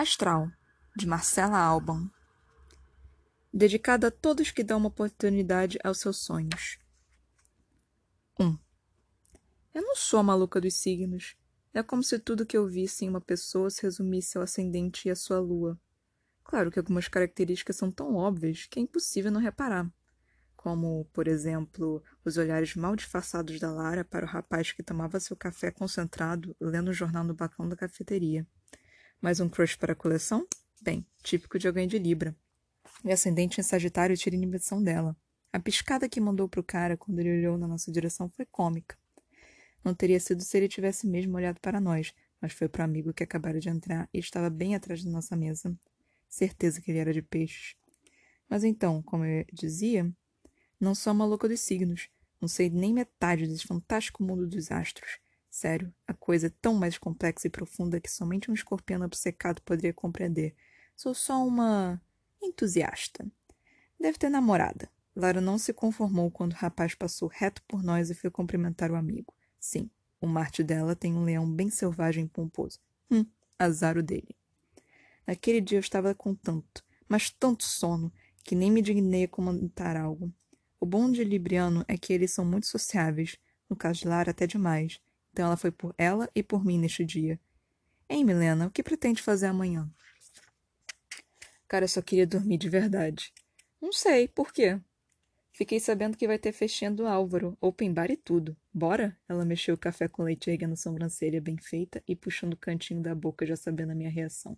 Astral, de Marcela Alban. Dedicada a todos que dão uma oportunidade aos seus sonhos. 1. Um. Eu não sou a maluca dos signos. É como se tudo que eu visse em uma pessoa se resumisse ao ascendente e à sua lua. Claro que algumas características são tão óbvias que é impossível não reparar. Como, por exemplo, os olhares mal disfarçados da Lara para o rapaz que tomava seu café concentrado lendo o um jornal no balcão da cafeteria. Mais um crush para a coleção? Bem, típico de alguém de Libra. E ascendente em Sagitário tira inibição dela. A piscada que mandou pro cara quando ele olhou na nossa direção foi cômica. Não teria sido se ele tivesse mesmo olhado para nós, mas foi pro amigo que acabara de entrar e estava bem atrás da nossa mesa. Certeza que ele era de peixes. Mas então, como eu dizia, não sou a maluca dos signos. Não sei nem metade desse fantástico mundo dos astros. Sério, a coisa é tão mais complexa e profunda que somente um escorpião obcecado poderia compreender. Sou só uma entusiasta. Deve ter namorada. Lara não se conformou quando o rapaz passou reto por nós e foi cumprimentar o amigo. Sim, o Marte dela tem um leão bem selvagem e pomposo. Hum, azar o dele. Naquele dia eu estava com tanto, mas tanto sono, que nem me dignei a comentar algo. O bom de Libriano é que eles são muito sociáveis, no caso de Lara até demais. Então ela foi por ela e por mim neste dia. Hein, Milena, o que pretende fazer amanhã? Cara, eu só queria dormir de verdade. Não sei, por quê? Fiquei sabendo que vai ter festinha do Álvaro, open bar e tudo. Bora? Ela mexeu o café com leite erguendo a sobrancelha bem feita e puxando o cantinho da boca, já sabendo a minha reação.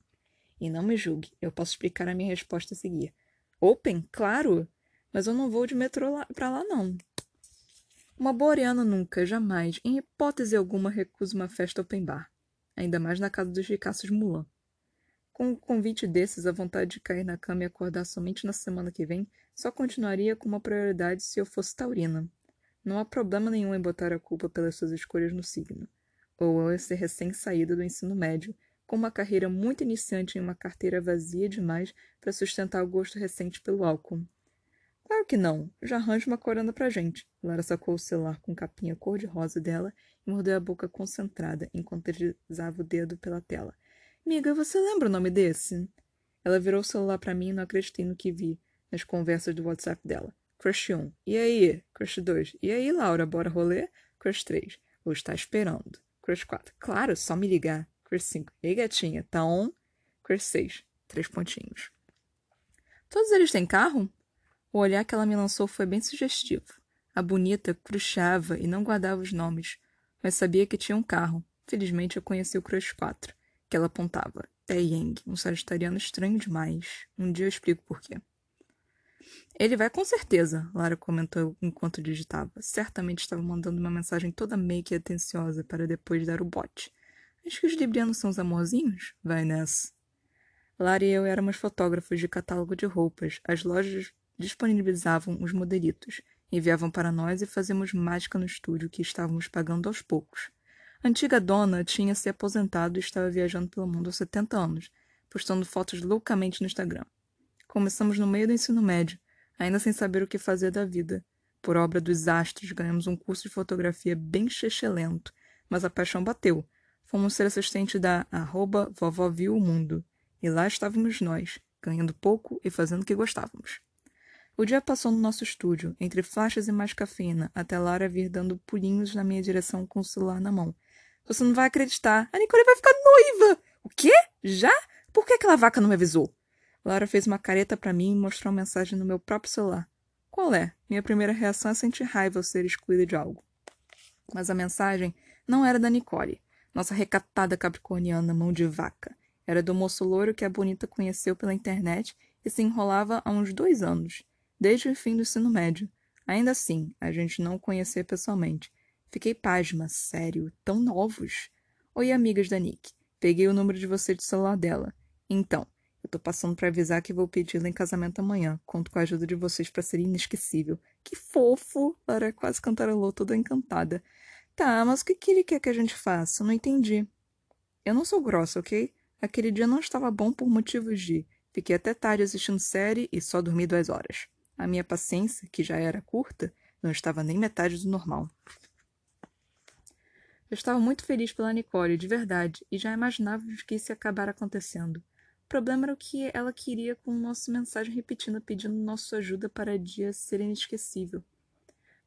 E não me julgue, eu posso explicar a minha resposta a seguir. Open? Claro! Mas eu não vou de metrô lá, pra lá, não. Uma boreana nunca, jamais, em hipótese alguma, recusa uma festa open bar. Ainda mais na casa dos ricaços Mulan. Com um convite desses, a vontade de cair na cama e acordar somente na semana que vem só continuaria com uma prioridade se eu fosse taurina. Não há problema nenhum em botar a culpa pelas suas escolhas no signo. Ou eu ser recém-saída do ensino médio, com uma carreira muito iniciante em uma carteira vazia demais para sustentar o gosto recente pelo álcool. Claro que não. Já arranjo uma coranda pra gente. Lara sacou o celular com capinha cor-de-rosa dela e mordeu a boca concentrada enquanto deslizava o dedo pela tela. Miga, você lembra o nome desse? Ela virou o celular para mim e não acreditei no que vi nas conversas do WhatsApp dela. Crush 1. E aí? Crush 2. E aí, Laura, bora rolê? Crush 3. Vou estar esperando. Crush 4. Claro, só me ligar. Crush 5. Ei, gatinha, tá on? Crush 6. Três pontinhos. Todos eles têm carro? O olhar que ela me lançou foi bem sugestivo. A bonita cruxava e não guardava os nomes, mas sabia que tinha um carro. Felizmente eu conheci o Crush 4 que ela apontava. É Yang, um sagitariano estranho demais. Um dia eu explico por quê. Ele vai com certeza, Lara comentou enquanto digitava. Certamente estava mandando uma mensagem toda meio que atenciosa para depois dar o bote. Acho que os librianos são os amorzinhos? Vai nessa. Lara e eu éramos fotógrafos de catálogo de roupas. As lojas disponibilizavam os modelitos, enviavam para nós e fazíamos mágica no estúdio que estávamos pagando aos poucos. A antiga dona tinha se aposentado e estava viajando pelo mundo há 70 anos, postando fotos loucamente no Instagram. Começamos no meio do ensino médio, ainda sem saber o que fazer da vida. Por obra dos astros, ganhamos um curso de fotografia bem chechelento, mas a paixão bateu. Fomos ser assistente da arroba vovó viu o mundo. E lá estávamos nós, ganhando pouco e fazendo o que gostávamos. O dia passou no nosso estúdio, entre flashes e mais cafeína, até Lara vir dando pulinhos na minha direção com o celular na mão, você não vai acreditar. A Nicole vai ficar noiva. O quê? Já? Por que aquela vaca não me avisou? Laura fez uma careta para mim e mostrou uma mensagem no meu próprio celular. Qual é? Minha primeira reação é sentir raiva ao ser excluída de algo. Mas a mensagem não era da Nicole, nossa recatada capricorniana mão de vaca. Era do moço louro que a bonita conheceu pela internet e se enrolava há uns dois anos, desde o fim do ensino médio. Ainda assim, a gente não o conhecia pessoalmente, Fiquei pasma, sério, tão novos. Oi, amigas da Nick. Peguei o número de você de celular dela. Então, eu tô passando para avisar que vou pedi-la em casamento amanhã. Conto com a ajuda de vocês para ser inesquecível. Que fofo! Lara quase cantarolou, toda encantada. Tá, mas o que, ele quer que a gente faça? Não entendi. Eu não sou grossa, ok? Aquele dia não estava bom por motivos de. Fiquei até tarde assistindo série e só dormi duas horas. A minha paciência, que já era curta, não estava nem metade do normal. Eu estava muito feliz pela Nicole, de verdade, e já imaginava que isso ia acabar acontecendo. problema era o que ela queria com nossa mensagem repetindo, pedindo nossa ajuda para dia ser inesquecível.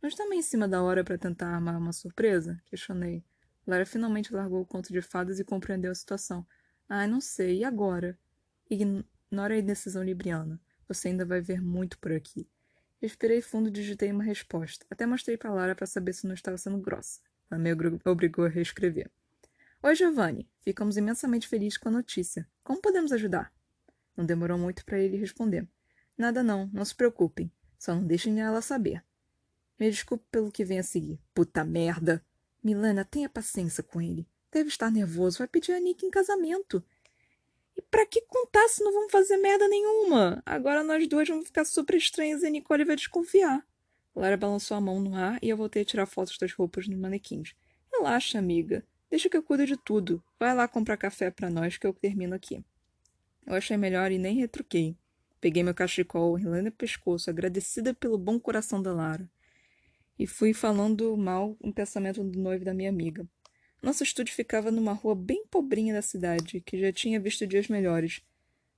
Não está meio em cima da hora para tentar armar uma surpresa? Questionei. Lara finalmente largou o conto de fadas e compreendeu a situação. Ah, não sei. E agora? Ignora a indecisão libriana. Você ainda vai ver muito por aqui. Respirei fundo e digitei uma resposta. Até mostrei para Lara para saber se não estava sendo grossa. Ela me obrigou a reescrever. Oi, Giovanni. Ficamos imensamente felizes com a notícia. Como podemos ajudar? Não demorou muito para ele responder. Nada não, não se preocupem. Só não deixem ela saber. Me desculpe pelo que vem a seguir. Puta merda! Milena, tenha paciência com ele. Deve estar nervoso, vai pedir a Nick em casamento. E para que contar se não vamos fazer merda nenhuma? Agora nós duas vamos ficar super estranhas e a Nicole vai desconfiar. Lara balançou a mão no ar e eu voltei a tirar fotos das roupas nos manequins. Relaxa, amiga. Deixa que eu cuido de tudo. Vai lá comprar café para nós que eu termino aqui. Eu achei melhor e nem retruquei. Peguei meu cachecol, enrolando o pescoço, agradecida pelo bom coração da Lara. E fui falando mal um pensamento do noivo da minha amiga. Nosso estúdio ficava numa rua bem pobrinha da cidade, que já tinha visto dias melhores.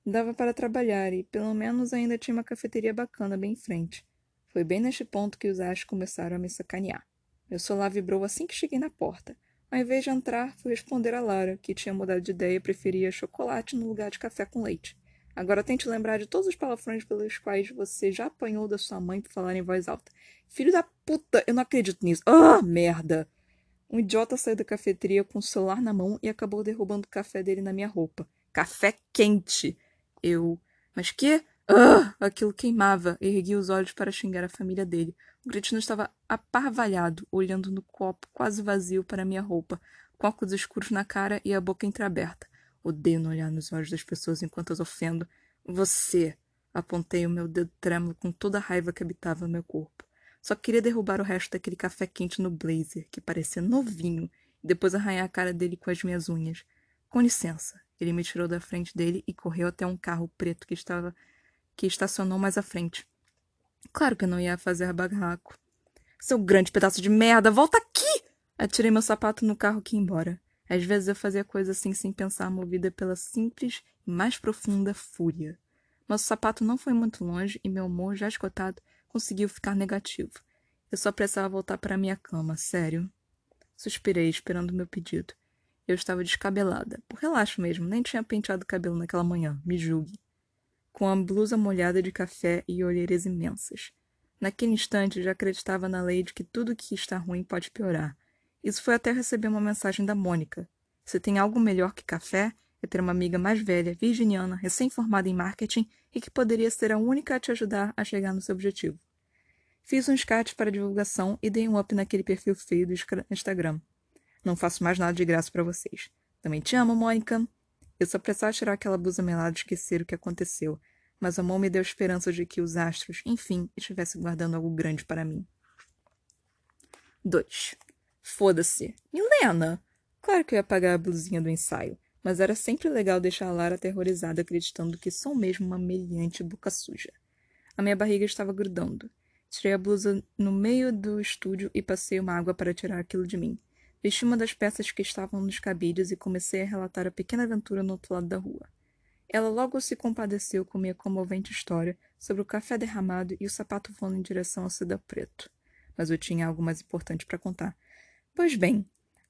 Dava para trabalhar e, pelo menos, ainda tinha uma cafeteria bacana bem em frente. Foi bem neste ponto que os achos começaram a me sacanear. Meu celular vibrou assim que cheguei na porta. Ao invés de entrar, fui responder a Lara, que tinha mudado de ideia e preferia chocolate no lugar de café com leite. Agora tente lembrar de todos os palavrões pelos quais você já apanhou da sua mãe por falar em voz alta. Filho da puta, eu não acredito nisso. Ah, merda! Um idiota saiu da cafeteria com o celular na mão e acabou derrubando o café dele na minha roupa. Café quente! Eu. Mas que? Ah! Aquilo queimava. Ergui os olhos para xingar a família dele. O Gretino estava aparvalhado, olhando no copo quase vazio para minha roupa, com óculos escuros na cara e a boca entreaberta. Odeio não olhar nos olhos das pessoas enquanto as ofendo. Você! Apontei o meu dedo trêmulo com toda a raiva que habitava meu corpo. Só queria derrubar o resto daquele café quente no blazer, que parecia novinho, e depois arranhar a cara dele com as minhas unhas. Com licença. Ele me tirou da frente dele e correu até um carro preto que estava que estacionou mais à frente. Claro que eu não ia fazer barraco. Seu grande pedaço de merda, volta aqui! Atirei meu sapato no carro e ia embora. Às vezes eu fazia coisas assim sem pensar, movida pela simples e mais profunda fúria. Mas o sapato não foi muito longe e meu humor, já escotado, conseguiu ficar negativo. Eu só precisava voltar para minha cama, sério. Suspirei, esperando o meu pedido. Eu estava descabelada. Por relaxo mesmo, nem tinha penteado o cabelo naquela manhã, me julgue. Com a blusa molhada de café e olheiras imensas. Naquele instante, já acreditava na lei de que tudo que está ruim pode piorar. Isso foi até receber uma mensagem da Mônica. Se tem algo melhor que café, é ter uma amiga mais velha, virginiana, recém-formada em marketing e que poderia ser a única a te ajudar a chegar no seu objetivo. Fiz um sketch para divulgação e dei um up naquele perfil feio do Instagram. Não faço mais nada de graça para vocês. Também te amo, Mônica. Eu só precisava tirar aquela blusa melada e esquecer o que aconteceu, mas o amor me deu esperança de que os astros, enfim, estivessem guardando algo grande para mim. 2. Foda-se. Milena! Claro que eu ia pagar a blusinha do ensaio mas era sempre legal deixar Lara aterrorizada acreditando que sou mesmo uma meliante boca suja. A minha barriga estava grudando. Tirei a blusa no meio do estúdio e passei uma água para tirar aquilo de mim. Vesti uma das peças que estavam nos cabides e comecei a relatar a pequena aventura no outro lado da rua. Ela logo se compadeceu com minha comovente história sobre o café derramado e o sapato voando em direção ao seda preto. Mas eu tinha algo mais importante para contar. Pois bem,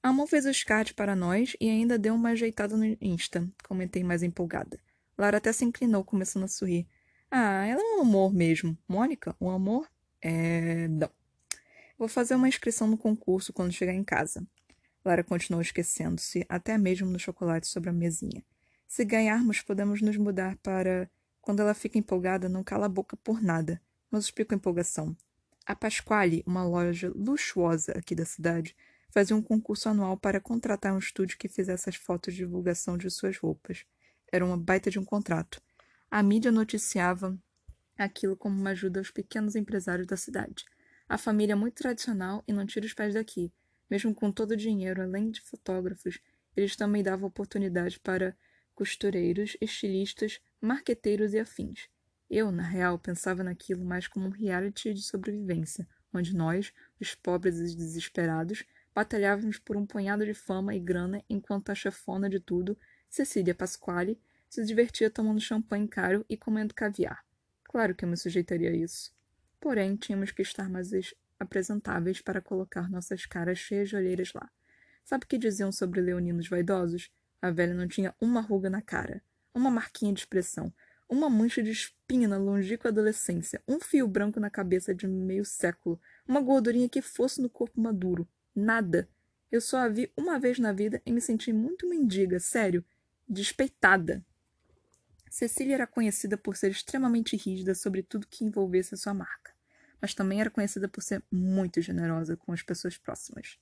Amon fez o SCAT para nós e ainda deu uma ajeitada no Insta, comentei mais empolgada. Lara até se inclinou, começando a sorrir. Ah, ela é um amor mesmo. Mônica, um amor? É. Não. Vou fazer uma inscrição no concurso quando chegar em casa. Lara continuou esquecendo-se, até mesmo no chocolate sobre a mesinha. Se ganharmos, podemos nos mudar para. Quando ela fica empolgada, não cala a boca por nada. Mas explico a empolgação. A Pasquale, uma loja luxuosa aqui da cidade, fazia um concurso anual para contratar um estúdio que fizesse as fotos de divulgação de suas roupas. Era uma baita de um contrato. A mídia noticiava aquilo como uma ajuda aos pequenos empresários da cidade. A família é muito tradicional e não tira os pés daqui. Mesmo com todo o dinheiro, além de fotógrafos, eles também davam oportunidade para costureiros, estilistas, marqueteiros e afins. Eu, na real, pensava naquilo mais como um reality de sobrevivência, onde nós, os pobres e desesperados, batalhávamos por um punhado de fama e grana enquanto a chefona de tudo, Cecília Pasquale, se divertia tomando champanhe caro e comendo caviar. Claro que eu me sujeitaria a isso. Porém, tínhamos que estar mais apresentáveis para colocar nossas caras cheias de olheiras lá. Sabe o que diziam sobre leoninos vaidosos? A velha não tinha uma ruga na cara, uma marquinha de expressão, uma mancha de espinha na longínqua adolescência, um fio branco na cabeça de meio século, uma gordurinha que fosse no corpo maduro. Nada. Eu só a vi uma vez na vida e me senti muito mendiga, sério, despeitada. Cecília era conhecida por ser extremamente rígida sobre tudo que envolvesse a sua marca, mas também era conhecida por ser muito generosa com as pessoas próximas.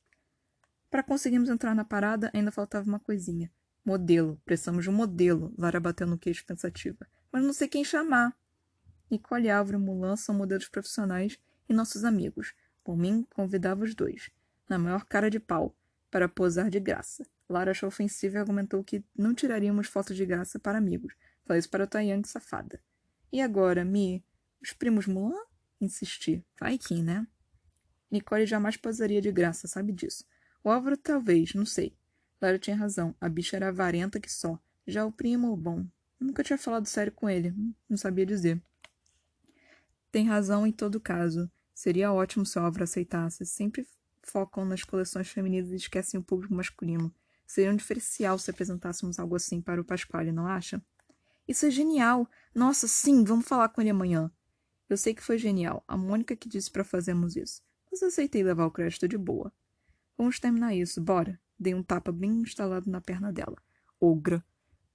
Para conseguirmos entrar na parada, ainda faltava uma coisinha. Modelo. Precisamos de um modelo. Lara bateu no queixo pensativa. Mas não sei quem chamar. Nicole e Álvaro Mulan são modelos profissionais e nossos amigos. Por mim, convidava os dois, na maior cara de pau, para posar de graça. Lara achou ofensivo e argumentou que não tiraríamos fotos de graça para amigos. Falei isso para o Taiyang safada. E agora, Mi? Os primos Mulan? Insisti. Vai que, né? Nicole jamais posaria de graça, sabe disso. O Álvaro talvez, não sei. Lara tinha razão. A bicha era avarenta que só. Já o primo, bom. Nunca tinha falado sério com ele. Não sabia dizer. Tem razão em todo caso. Seria ótimo se o Álvaro aceitasse. Sempre focam nas coleções femininas e esquecem o público masculino. Seria um diferencial se apresentássemos algo assim para o Pasquale, não acha? Isso é genial! Nossa, sim, vamos falar com ele amanhã. Eu sei que foi genial. A Mônica que disse para fazermos isso. Mas aceitei levar o crédito de boa. Vamos terminar isso, bora. Dei um tapa bem instalado na perna dela. Ogra.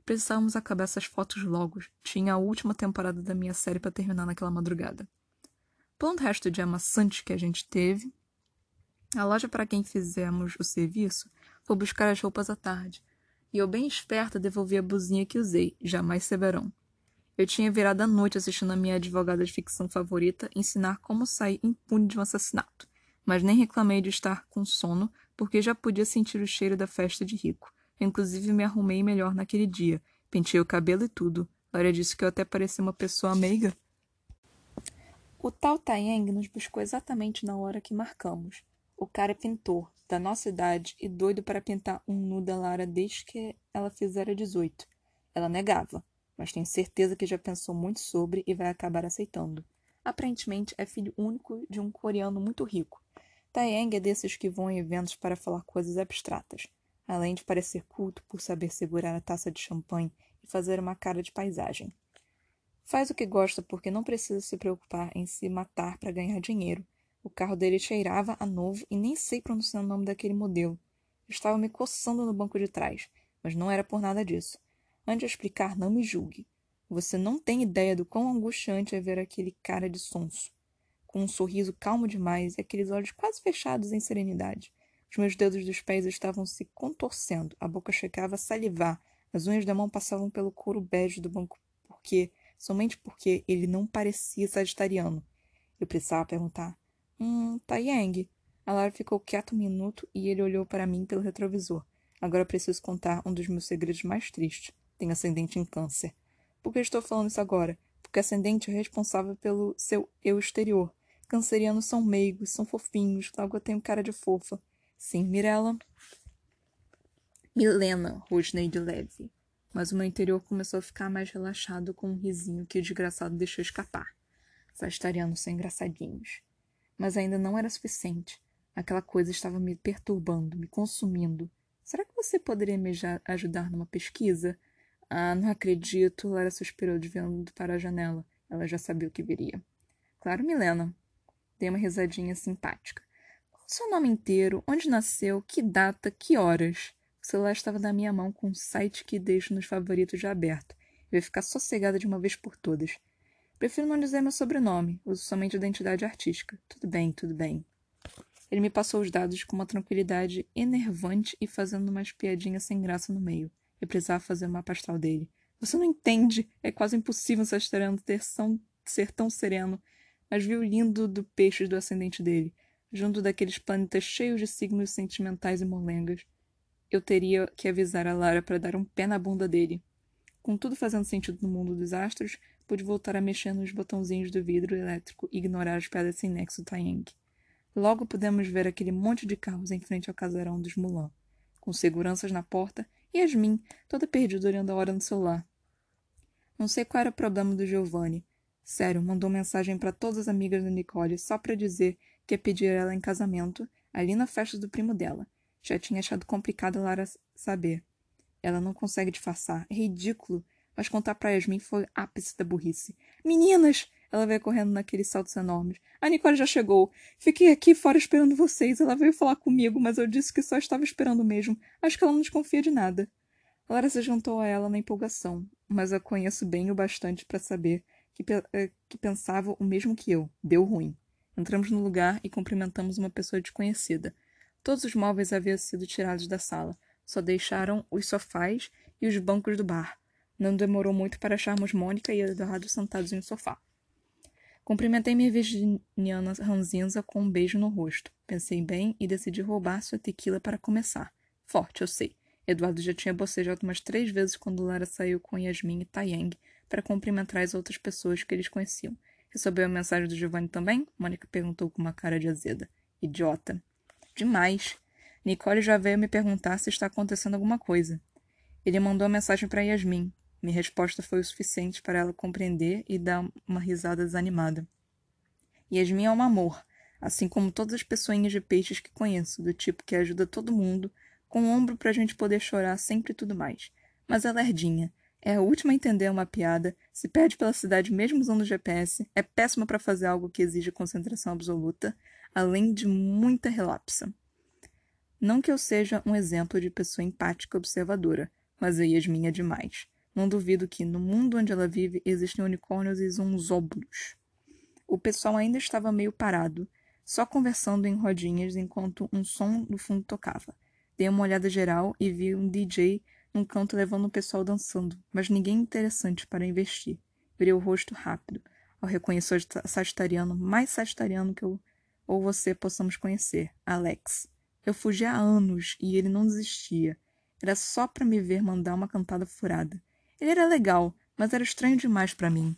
Precisávamos acabar essas fotos logo. Tinha a última temporada da minha série para terminar naquela madrugada. Pelo resto de amassante que a gente teve, a loja para quem fizemos o serviço foi buscar as roupas à tarde, e eu, bem esperta, devolvi a buzinha que usei, jamais Severão. Eu tinha virado a noite assistindo a minha advogada de ficção favorita ensinar como sair impune de um assassinato, mas nem reclamei de estar com sono, porque já podia sentir o cheiro da festa de rico. Inclusive, me arrumei melhor naquele dia. Pentei o cabelo e tudo. Laura disse que eu até parecia uma pessoa meiga. O tal Taeng nos buscou exatamente na hora que marcamos. O cara é pintor, da nossa idade, e doido para pintar um nu da Lara desde que ela fizera 18. Ela negava, mas tenho certeza que já pensou muito sobre e vai acabar aceitando. Aparentemente é filho único de um coreano muito rico. Taeyang é desses que vão em eventos para falar coisas abstratas, além de parecer culto por saber segurar a taça de champanhe e fazer uma cara de paisagem. Faz o que gosta porque não precisa se preocupar em se matar para ganhar dinheiro o carro dele cheirava a novo e nem sei pronunciar o nome daquele modelo. estava me coçando no banco de trás, mas não era por nada disso. Antes de explicar, não me julgue. Você não tem ideia do quão angustiante é ver aquele cara de sonso, com um sorriso calmo demais e aqueles olhos quase fechados em serenidade. Os meus dedos dos pés estavam se contorcendo, a boca chegava a salivar, as unhas da mão passavam pelo couro bege do banco porque, somente porque ele não parecia sagitariano. Eu precisava perguntar: Hum, tá Yang. A Lara ficou quieta um minuto e ele olhou para mim pelo retrovisor. Agora preciso contar um dos meus segredos mais tristes. Tenho ascendente em câncer. Por que estou falando isso agora? Porque ascendente é responsável pelo seu eu exterior. Cancerianos são meigos, são fofinhos, logo eu tenho cara de fofa. Sim, Mirella. Milena, rosnei de leve. Mas o meu interior começou a ficar mais relaxado com um risinho que o desgraçado deixou escapar. Sagitarianos são engraçadinhos mas ainda não era suficiente. Aquela coisa estava me perturbando, me consumindo. Será que você poderia me ajudar numa pesquisa? Ah, não acredito. Lara suspirou, desviando para a janela. Ela já sabia o que viria. Claro, Milena. Dei uma risadinha simpática. Qual o seu nome inteiro? Onde nasceu? Que data? Que horas? O celular estava na minha mão com um site que deixo nos favoritos já aberto. Eu ia ficar sossegada de uma vez por todas. Prefiro não dizer meu sobrenome, uso somente identidade artística. Tudo bem, tudo bem. Ele me passou os dados com uma tranquilidade enervante e fazendo umas piadinhas sem graça no meio. Eu precisava fazer o mapa dele. Você não entende! É quase impossível um sagitariano ter são, ser tão sereno. Mas vi o lindo do peixe do ascendente dele, junto daqueles planetas cheios de signos sentimentais e molengas. Eu teria que avisar a Lara para dar um pé na bunda dele. Com tudo fazendo sentido no mundo dos astros, pude voltar a mexer nos botãozinhos do vidro elétrico e ignorar as pedras sem nexo Taeng. Logo pudemos ver aquele monte de carros em frente ao casarão dos Mulan, com seguranças na porta e Yasmin, toda perdida olhando a hora no celular. Não sei qual era o problema do Giovanni. Sério, mandou mensagem para todas as amigas da Nicole só para dizer que ia pedir ela em casamento ali na festa do primo dela. Já tinha achado complicado Lara saber. Ela não consegue disfarçar. É ridículo. Mas contar pra Yasmin foi ápice da burrice. Meninas! Ela veio correndo naqueles saltos enormes. A Nicole já chegou. Fiquei aqui fora esperando vocês. Ela veio falar comigo, mas eu disse que só estava esperando mesmo. Acho que ela não desconfia de nada. Lara se juntou a ela na empolgação, mas a conheço bem o bastante para saber que, eh, que pensava o mesmo que eu. Deu ruim. Entramos no lugar e cumprimentamos uma pessoa desconhecida. Todos os móveis haviam sido tirados da sala. Só deixaram os sofás e os bancos do bar. Não demorou muito para acharmos Mônica e Eduardo sentados em um sofá. Cumprimentei minha virginiana ranzinza com um beijo no rosto. Pensei bem e decidi roubar sua tequila para começar. Forte, eu sei. Eduardo já tinha bocejado umas três vezes quando Lara saiu com Yasmin e Tayang para cumprimentar as outras pessoas que eles conheciam. Recebeu a mensagem do Giovanni também? Mônica perguntou com uma cara de azeda. Idiota. Demais. Nicole já veio me perguntar se está acontecendo alguma coisa. Ele mandou a mensagem para Yasmin. Minha resposta foi o suficiente para ela compreender e dar uma risada desanimada. Yasmin é um amor, assim como todas as pessoinhas de peixes que conheço, do tipo que ajuda todo mundo, com um ombro para a gente poder chorar sempre e tudo mais. Mas ela é lerdinha, é a última a entender uma piada, se perde pela cidade mesmo usando GPS, é péssima para fazer algo que exige concentração absoluta, além de muita relapsa. Não que eu seja um exemplo de pessoa empática observadora, mas a Yasmin é demais. Não duvido que, no mundo onde ela vive, existem unicórnios e zonzóbulos. O pessoal ainda estava meio parado, só conversando em rodinhas enquanto um som no fundo tocava. Dei uma olhada geral e vi um DJ num canto levando o pessoal dançando, mas ninguém interessante para investir. Virei o rosto rápido, ao reconhecer o sagitariano mais sagitariano que eu ou você possamos conhecer, Alex. Eu fugi há anos e ele não desistia. Era só para me ver mandar uma cantada furada. Ele era legal, mas era estranho demais para mim.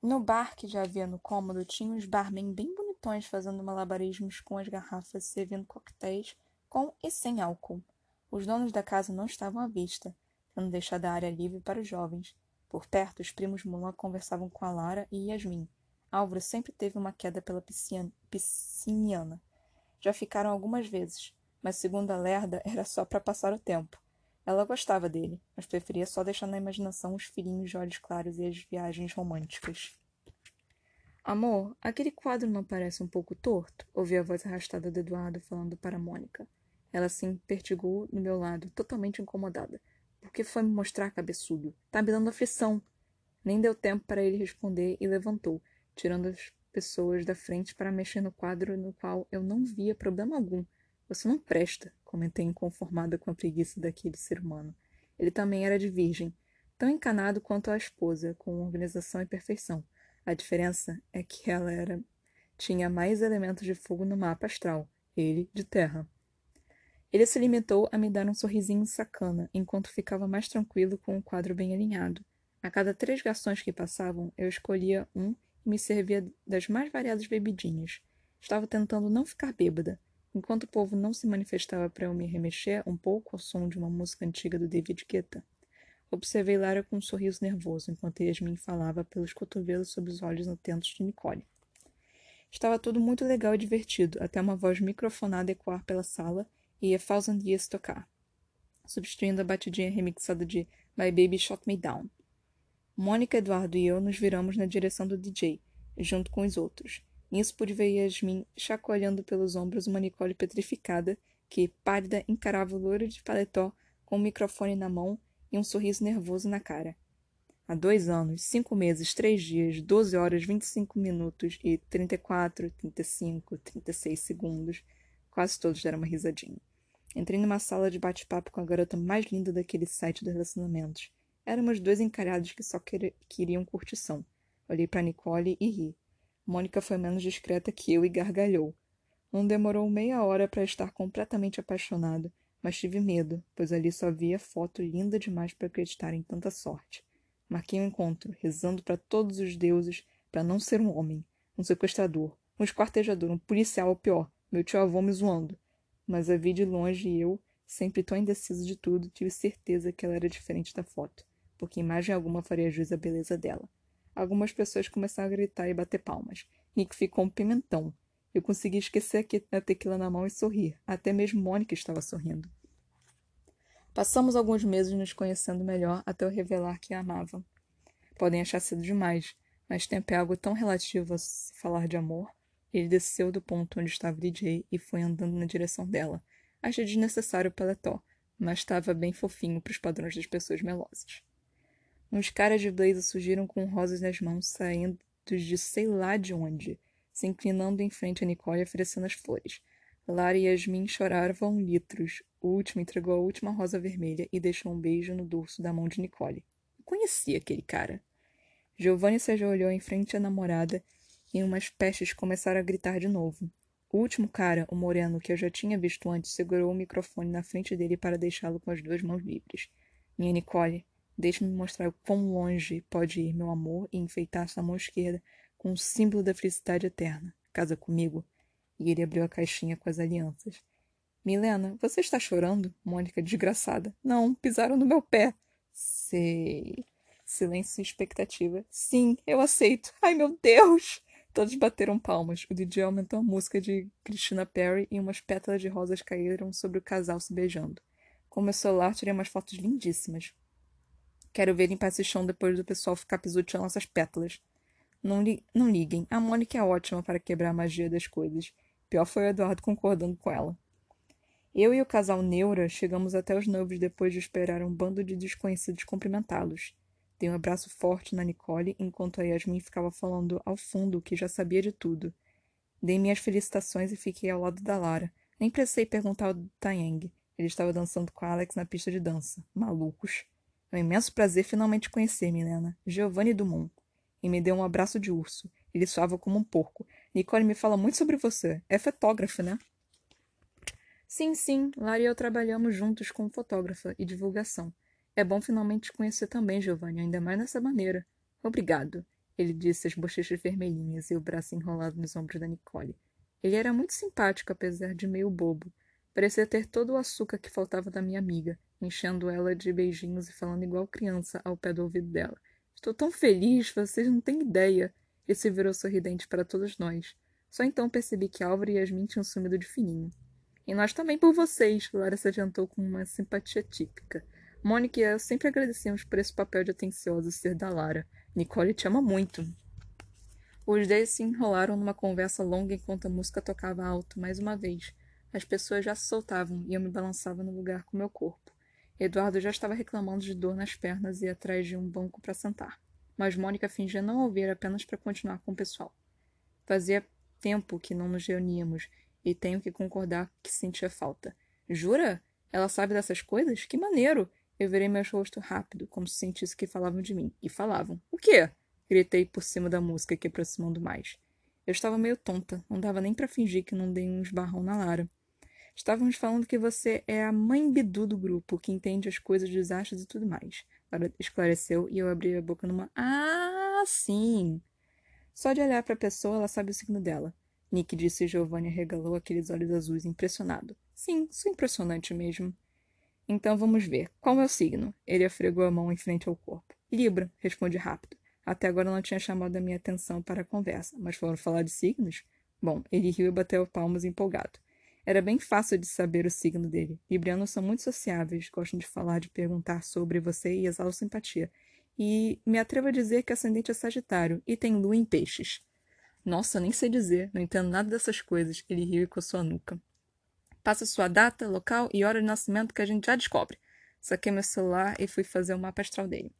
No bar que já havia no cômodo, tinha uns barmen bem bonitões fazendo malabarismos com as garrafas, servindo coquetéis com e sem álcool. Os donos da casa não estavam à vista, tendo deixado a área livre para os jovens. Por perto, os primos Mulan conversavam com a Lara e Yasmin. Álvaro sempre teve uma queda pela pisciniana. Já ficaram algumas vezes, mas segundo a Lerda, era só para passar o tempo. Ela gostava dele, mas preferia só deixar na imaginação os filhinhos de olhos claros e as viagens românticas. Amor, aquele quadro não parece um pouco torto? Ouvi a voz arrastada de Eduardo falando para Mônica. Ela se impertigou no meu lado, totalmente incomodada. Por que foi me mostrar, cabeçudo? Tá me dando aflição. Nem deu tempo para ele responder e levantou, tirando as pessoas da frente para mexer no quadro no qual eu não via problema algum. Você não presta, comentei inconformada com a preguiça daquele ser humano. Ele também era de virgem, tão encanado quanto a esposa, com organização e perfeição. A diferença é que ela era tinha mais elementos de fogo no mapa astral, ele de terra. Ele se limitou a me dar um sorrisinho sacana, enquanto ficava mais tranquilo com o quadro bem alinhado. A cada três garçons que passavam, eu escolhia um e me servia das mais variadas bebidinhas. Estava tentando não ficar bêbada. Enquanto o povo não se manifestava para eu me remexer um pouco ao som de uma música antiga do David Guetta, observei Lara com um sorriso nervoso enquanto Yasmin falava pelos cotovelos sob os olhos atentos de Nicole. Estava tudo muito legal e divertido, até uma voz microfonada ecoar pela sala e A Thousand Years tocar, substituindo a batidinha remixada de My Baby Shot Me Down. Mônica, Eduardo e eu nos viramos na direção do DJ, junto com os outros. Nisso pude ver Yasmin chacoalhando pelos ombros uma Nicole petrificada, que, pálida, encarava o louro de paletó com o microfone na mão e um sorriso nervoso na cara. Há dois anos, cinco meses, três dias, doze horas, vinte e cinco minutos e trinta e quatro, trinta e cinco, trinta e seis segundos, Quase todos deram uma risadinha. Entrei numa sala de bate-papo com a garota mais linda daquele site de relacionamentos. Éramos dois encalhados que só queriam curtição. Olhei para Nicole e ri. Mônica foi menos discreta que eu e gargalhou. Não demorou meia hora para estar completamente apaixonado, mas tive medo, pois ali só via foto linda demais para acreditar em tanta sorte. Marquei o um encontro, rezando para todos os deuses para não ser um homem, um sequestrador, um esquartejador, um policial ou pior, meu tio avô me zoando. Mas a vi de longe e eu, Sempre tão indeciso de tudo, tive certeza que ela era diferente da foto, porque imagem alguma faria jus à beleza dela. Algumas pessoas começaram a gritar e bater palmas. Nick ficou um pimentão. Eu consegui esquecer a tequila na mão e sorrir. Até mesmo Mônica estava sorrindo. Passamos alguns meses nos conhecendo melhor até eu revelar que a amava. Podem achar cedo demais, mas tempo é algo tão relativo a se falar de amor. Ele desceu do ponto onde estava DJ e foi andando na direção dela, Achei desnecessário o paletó, mas estava bem fofinho para os padrões das pessoas melosas. Uns caras de blazer surgiram com rosas nas mãos, saindo de sei lá de onde, se inclinando em frente a Nicole oferecendo as flores. Lara e Yasmin choravam litros. O último entregou a última rosa vermelha e deixou um beijo no dorso da mão de Nicole. Conhecia aquele cara. Giovanni se ajoelhou em frente à namorada e umas pestes começaram a gritar de novo. O último cara, o moreno, que eu já tinha visto antes, segurou o microfone na frente dele para deixá-lo com as duas mãos livres. Minha Nicole, deixe-me mostrar o quão longe pode ir meu amor e enfeitar sua mão esquerda com o símbolo da felicidade eterna. Casa comigo. E ele abriu a caixinha com as alianças. Milena, você está chorando? Mônica, desgraçada. Não, pisaram no meu pé. Sei. Silêncio e expectativa. Sim, eu aceito. Ai, meu Deus! Todos bateram palmas. O DJ aumentou a música de Christina Perry e umas pétalas de rosas caíram sobre o casal se beijando. Com meu celular, tirei umas fotos lindíssimas. Quero ver limpar esse chão depois do pessoal ficar pisoteando essas pétalas. Não, li não liguem. A Mônica é ótima para quebrar a magia das coisas. Pior foi o Eduardo concordando com ela. Eu e o casal Neura chegamos até os noivos depois de esperar um bando de desconhecidos cumprimentá-los. Dei um abraço forte na Nicole enquanto a Yasmin ficava falando ao fundo que já sabia de tudo. Dei minhas felicitações e fiquei ao lado da Lara. Nem precisei perguntar ao Tayeng. Ele estava dançando com Alex na pista de dança. Malucos. É um imenso prazer finalmente conhecer, Milena. Giovanni Dumont. E me deu um abraço de urso. Ele soava como um porco. Nicole me fala muito sobre você. É fotógrafa, né? Sim, sim. Lara e eu trabalhamos juntos como fotógrafa e divulgação. É bom finalmente te conhecer também, Giovanni, ainda mais dessa maneira. Obrigado, ele disse, as bochechas vermelhinhas e o braço enrolado nos ombros da Nicole. Ele era muito simpático, apesar de meio bobo. Parecia ter todo o açúcar que faltava da minha amiga, enchendo ela de beijinhos e falando igual criança ao pé do ouvido dela. Estou tão feliz, vocês não têm ideia. E se virou sorridente para todos nós. Só então percebi que Álvaro e Yasmin tinham sumido de fininho. E nós também por vocês, Lara se adiantou com uma simpatia típica. Mônica e eu sempre agradecemos por esse papel de atencioso ser da Lara. Nicole te ama muito. Os dois se enrolaram numa conversa longa enquanto a música tocava alto mais uma vez. As pessoas já se soltavam e eu me balançava no lugar com meu corpo. Eduardo já estava reclamando de dor nas pernas e atrás de um banco para sentar. Mas Mônica fingia não ouvir apenas para continuar com o pessoal. Fazia tempo que não nos reuníamos e tenho que concordar que sentia falta. Jura? Ela sabe dessas coisas? Que maneiro! Eu virei meu rosto rápido, como se sentisse que falavam de mim. E falavam. O quê? Gritei por cima da música, que aproximando mais. Eu estava meio tonta, não dava nem para fingir que não dei um esbarrão na Lara. Estávamos falando que você é a mãe bidu do grupo, que entende as coisas dos astros e tudo mais. Lara esclareceu e eu abri a boca numa. Ah, sim! Só de olhar para a pessoa, ela sabe o signo dela. Nick disse e Giovanni regalou aqueles olhos azuis impressionado. Sim, sou impressionante mesmo. Então vamos ver. Qual é o signo? Ele afregou a mão em frente ao corpo. Libra, respondi rápido. Até agora não tinha chamado a minha atenção para a conversa, mas foram falar de signos? Bom, ele riu e bateu palmas empolgado. Era bem fácil de saber o signo dele. Librianos são muito sociáveis, gostam de falar, de perguntar sobre você e exalam simpatia. E me atrevo a dizer que ascendente é Sagitário e tem lua em peixes. Nossa, nem sei dizer, não entendo nada dessas coisas. Ele riu coçou a nuca. Passa sua data, local e hora de nascimento que a gente já descobre. Saquei meu celular e fui fazer o mapa astral dele.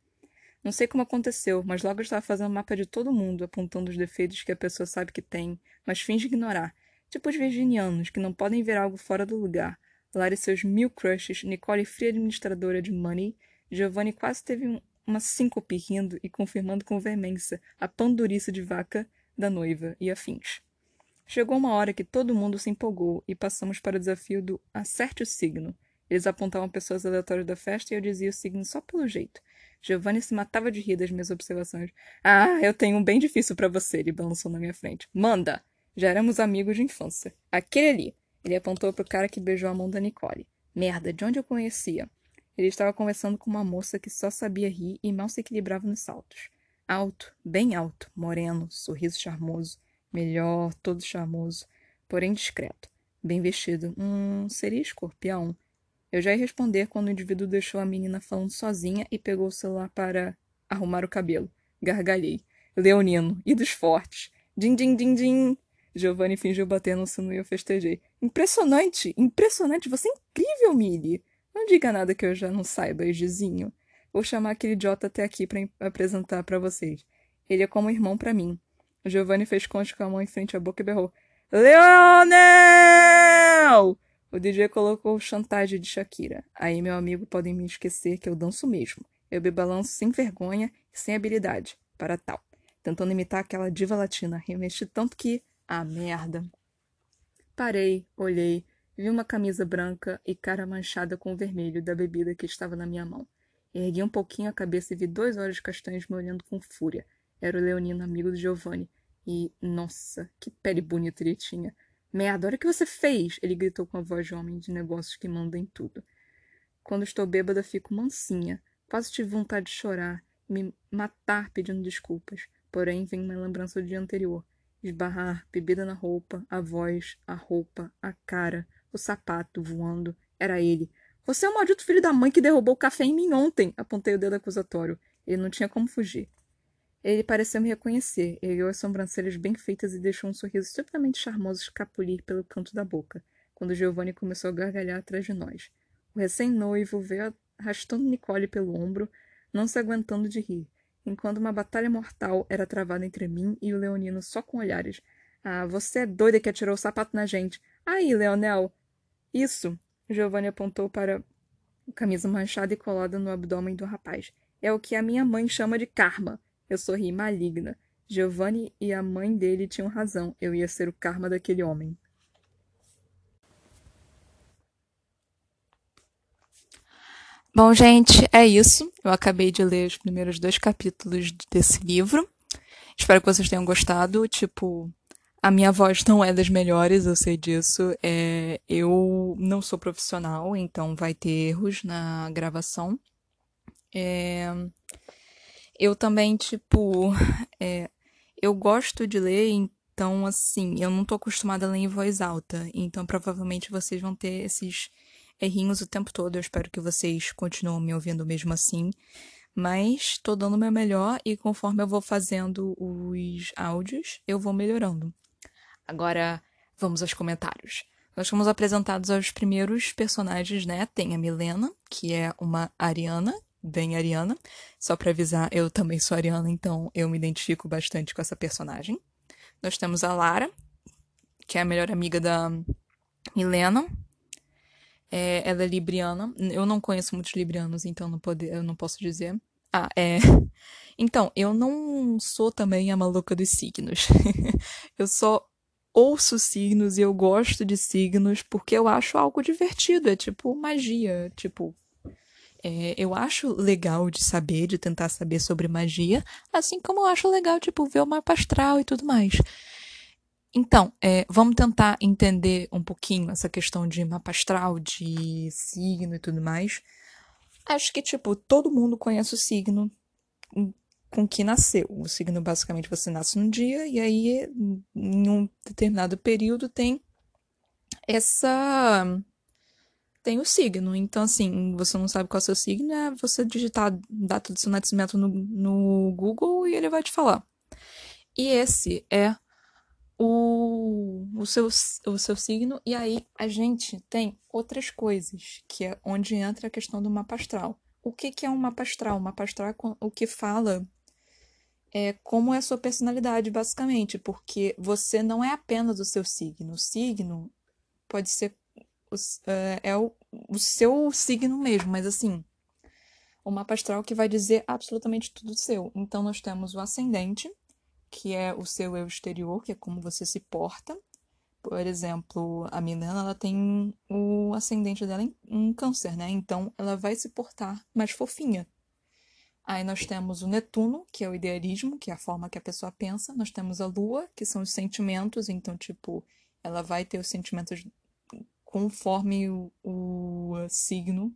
Não sei como aconteceu, mas logo eu estava fazendo o mapa de todo mundo, apontando os defeitos que a pessoa sabe que tem, mas finge ignorar. Tipo os virginianos, que não podem ver algo fora do lugar. Lara e seus mil crushes, Nicole fria administradora de money, Giovanni quase teve um, uma síncope rindo e confirmando com veemência a pandurice de vaca da noiva e afins. Chegou uma hora que todo mundo se empolgou e passamos para o desafio do acerte o signo. Eles apontavam pessoas aleatórias da festa e eu dizia o signo só pelo jeito. Giovanni se matava de rir das minhas observações. Ah, eu tenho um bem difícil para você, ele balançou na minha frente. Manda! Já éramos amigos de infância. Aquele ali. Ele apontou para o cara que beijou a mão da Nicole. Merda, de onde eu conhecia? Ele estava conversando com uma moça que só sabia rir e mal se equilibrava nos saltos. Alto, bem alto, moreno, sorriso charmoso, melhor, todo charmoso, porém discreto. Bem vestido. Hum, seria escorpião? Eu já ia responder quando o indivíduo deixou a menina falando sozinha e pegou o celular para arrumar o cabelo. Gargalhei. Leonino, e dos fortes. Din, din, din, din. Giovanni fingiu bater no sino e eu festejei. Impressionante! Impressionante! Você é incrível, Millie! Não diga nada que eu já não saiba, Gizinho. Vou chamar aquele idiota até aqui para apresentar para vocês. Ele é como irmão para mim. Giovanni fez conte com a mão em frente à boca e berrou. Leonel! O DJ colocou chantagem de Shakira. Aí, meu amigo, podem me esquecer que eu danço mesmo. Eu me balanço sem vergonha e sem habilidade para tal. Tentando imitar aquela diva latina. Remexi tanto que... Ah, merda. Parei, olhei, Vi uma camisa branca e cara manchada com o vermelho da bebida que estava na minha mão. Ergui um pouquinho a cabeça e vi dois olhos castanhos me olhando com fúria. Era o Leonino, amigo do Giovanni. E, nossa, que pele bonita ele tinha. Merda, olha o que você fez! Ele gritou com a voz de homem de negócios que manda em tudo. Quando estou bêbada, fico mansinha. Quase tive vontade de chorar, me matar pedindo desculpas. Porém, vem uma lembrança do dia anterior. Esbarrar, bebida na roupa, a voz, a roupa, a cara o sapato voando. Era ele. Você é o maldito filho da mãe que derrubou o café em mim ontem, apontei o dedo acusatório. Ele não tinha como fugir. Ele pareceu me reconhecer, ergueu as sobrancelhas bem feitas e deixou um sorriso estupidamente charmoso escapulir pelo canto da boca, quando Giovanni começou a gargalhar atrás de nós. O recém-noivo veio arrastando Nicole pelo ombro, não se aguentando de rir, enquanto uma batalha mortal era travada entre mim e o Leonino só com olhares. Ah, você é doida que atirou o sapato na gente. Aí, Leonel, isso, Giovanni apontou para a camisa manchada e colada no abdômen do rapaz. É o que a minha mãe chama de karma. Eu sorri maligna. Giovanni e a mãe dele tinham razão. Eu ia ser o karma daquele homem. Bom, gente, é isso. Eu acabei de ler os primeiros dois capítulos desse livro. Espero que vocês tenham gostado. Tipo, a minha voz não é das melhores, eu sei disso. É, eu não sou profissional, então vai ter erros na gravação. É, eu também, tipo, é, eu gosto de ler, então, assim, eu não tô acostumada a ler em voz alta. Então, provavelmente vocês vão ter esses errinhos o tempo todo. Eu espero que vocês continuem me ouvindo mesmo assim. Mas tô dando o meu melhor e conforme eu vou fazendo os áudios, eu vou melhorando. Agora, vamos aos comentários. Nós fomos apresentados aos primeiros personagens, né? Tem a Milena, que é uma ariana, bem ariana. Só para avisar, eu também sou ariana, então eu me identifico bastante com essa personagem. Nós temos a Lara, que é a melhor amiga da Milena. É, ela é libriana. Eu não conheço muitos librianos, então não pode, eu não posso dizer. Ah, é. Então, eu não sou também a maluca dos signos. eu sou ouço signos e eu gosto de signos porque eu acho algo divertido, é tipo magia, tipo. É, eu acho legal de saber, de tentar saber sobre magia, assim como eu acho legal, tipo, ver o mapa astral e tudo mais. Então, é, vamos tentar entender um pouquinho essa questão de mapa astral, de signo e tudo mais. Acho que, tipo, todo mundo conhece o signo com que nasceu. O signo, basicamente, você nasce num dia e aí, em um determinado período, tem essa. Tem o signo. Então, assim, você não sabe qual é o seu signo, é você digitar a data do seu nascimento no, no Google e ele vai te falar. E esse é o, o, seu, o seu signo. E aí a gente tem outras coisas, que é onde entra a questão do mapa astral. O que, que é um mapa astral? O mapa astral é o que fala é, como é a sua personalidade, basicamente, porque você não é apenas o seu signo. O signo pode ser é, é o, o seu signo mesmo, mas assim, o mapa astral que vai dizer absolutamente tudo seu. Então, nós temos o ascendente, que é o seu eu exterior, que é como você se porta. Por exemplo, a Milena, ela tem o ascendente dela em, em câncer, né? Então, ela vai se portar mais fofinha. Aí nós temos o Netuno, que é o idealismo, que é a forma que a pessoa pensa. Nós temos a Lua, que são os sentimentos. Então, tipo, ela vai ter os sentimentos conforme o, o signo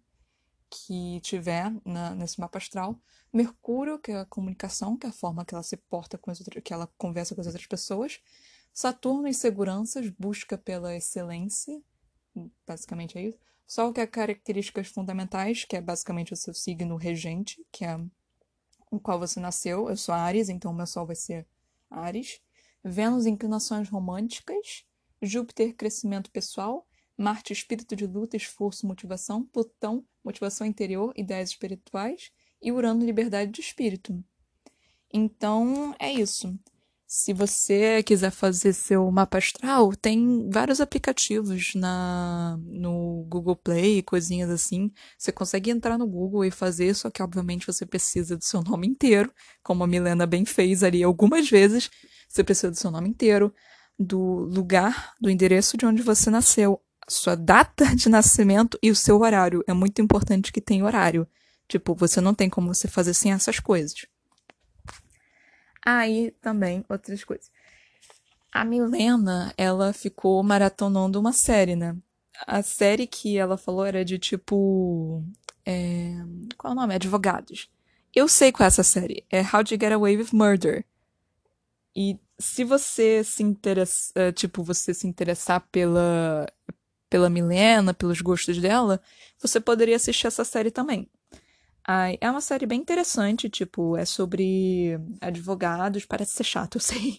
que tiver na, nesse mapa astral. Mercúrio, que é a comunicação, que é a forma que ela se porta com as outras, que ela conversa com as outras pessoas. Saturno, inseguranças, busca pela excelência. Basicamente é isso. Sol, que é características fundamentais, que é basicamente o seu signo regente, que é o qual você nasceu. Eu sou Ares, então meu Sol vai ser Ares. Vênus, inclinações românticas. Júpiter, crescimento pessoal. Marte, espírito de luta, esforço, motivação. Plutão, motivação interior, ideias espirituais. E Urano, liberdade de espírito. Então, é isso. Se você quiser fazer seu mapa astral, tem vários aplicativos na no Google Play, coisinhas assim. Você consegue entrar no Google e fazer, só que obviamente você precisa do seu nome inteiro, como a Milena bem fez ali algumas vezes. Você precisa do seu nome inteiro, do lugar, do endereço de onde você nasceu, sua data de nascimento e o seu horário. É muito importante que tenha horário. Tipo, você não tem como você fazer sem essas coisas. Aí também outras coisas. A Milena, ela ficou maratonando uma série, né? A série que ela falou era de tipo. É... Qual é o nome? Advogados. Eu sei qual é essa série. É How to Get Away with Murder. E se você se interessa, é, tipo, você se interessar pela pela Milena, pelos gostos dela, você poderia assistir essa série também. Ai, é uma série bem interessante, tipo, é sobre advogados, parece ser chato, eu sei,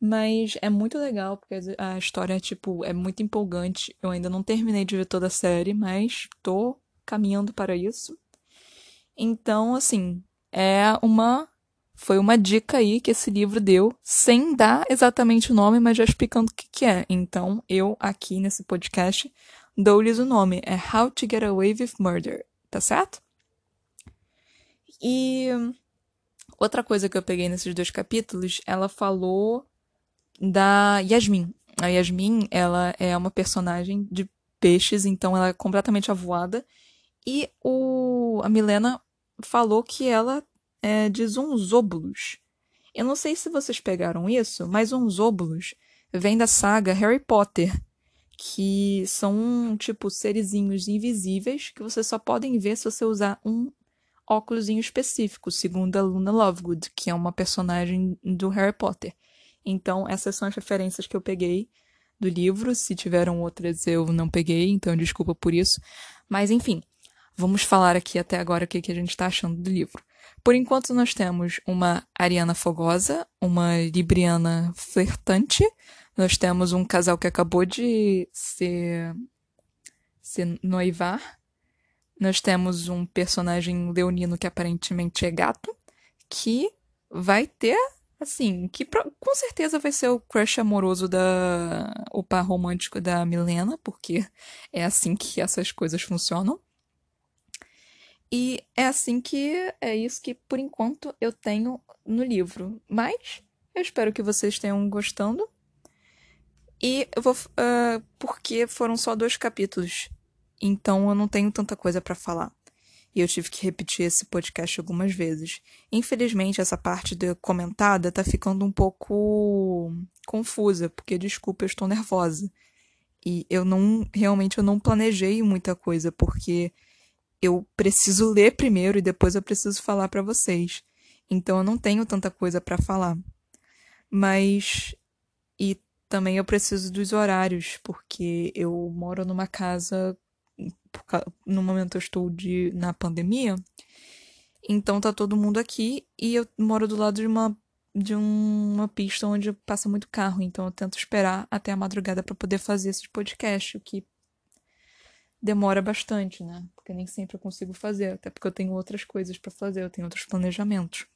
mas é muito legal porque a história, tipo, é muito empolgante. Eu ainda não terminei de ver toda a série, mas tô caminhando para isso. Então, assim, é uma foi uma dica aí que esse livro deu, sem dar exatamente o nome, mas já explicando o que, que é. Então, eu aqui nesse podcast dou-lhes o nome. É How to Get Away with Murder, tá certo? E outra coisa que eu peguei nesses dois capítulos, ela falou da Yasmin. A Yasmin, ela é uma personagem de peixes, então ela é completamente avoada. E o, a Milena falou que ela é de Zunzóbulos. Eu não sei se vocês pegaram isso, mas Zunzóbulos vem da saga Harry Potter, que são, tipo, serizinhos invisíveis que vocês só podem ver se você usar um óculos específico, segundo a Luna Lovegood, que é uma personagem do Harry Potter. Então, essas são as referências que eu peguei do livro. Se tiveram outras, eu não peguei, então desculpa por isso. Mas, enfim, vamos falar aqui até agora o que a gente está achando do livro. Por enquanto, nós temos uma Ariana fogosa, uma Libriana flertante, nós temos um casal que acabou de se, se noivar, nós temos um personagem leonino que aparentemente é gato, que vai ter, assim, que com certeza vai ser o crush amoroso da. o par romântico da Milena, porque é assim que essas coisas funcionam. E é assim que é isso que por enquanto eu tenho no livro. Mas eu espero que vocês tenham gostando. E eu vou. Uh, porque foram só dois capítulos. Então eu não tenho tanta coisa para falar. E eu tive que repetir esse podcast algumas vezes. Infelizmente, essa parte de comentada tá ficando um pouco confusa, porque desculpa, eu estou nervosa. E eu não realmente eu não planejei muita coisa, porque eu preciso ler primeiro e depois eu preciso falar para vocês. Então eu não tenho tanta coisa para falar. Mas e também eu preciso dos horários, porque eu moro numa casa no momento eu estou de, na pandemia, então tá todo mundo aqui e eu moro do lado de uma de uma pista onde passa muito carro, então eu tento esperar até a madrugada para poder fazer esse podcast, o que demora bastante, né? Porque nem sempre eu consigo fazer, até porque eu tenho outras coisas para fazer, eu tenho outros planejamentos.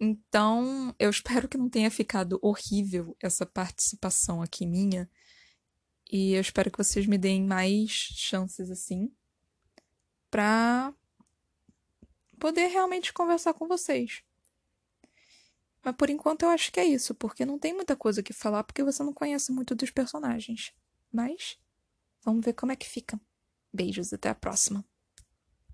Então, eu espero que não tenha ficado horrível essa participação aqui minha. E eu espero que vocês me deem mais chances assim pra poder realmente conversar com vocês. Mas por enquanto eu acho que é isso, porque não tem muita coisa que falar porque você não conhece muito dos personagens. Mas vamos ver como é que fica. Beijos, até a próxima.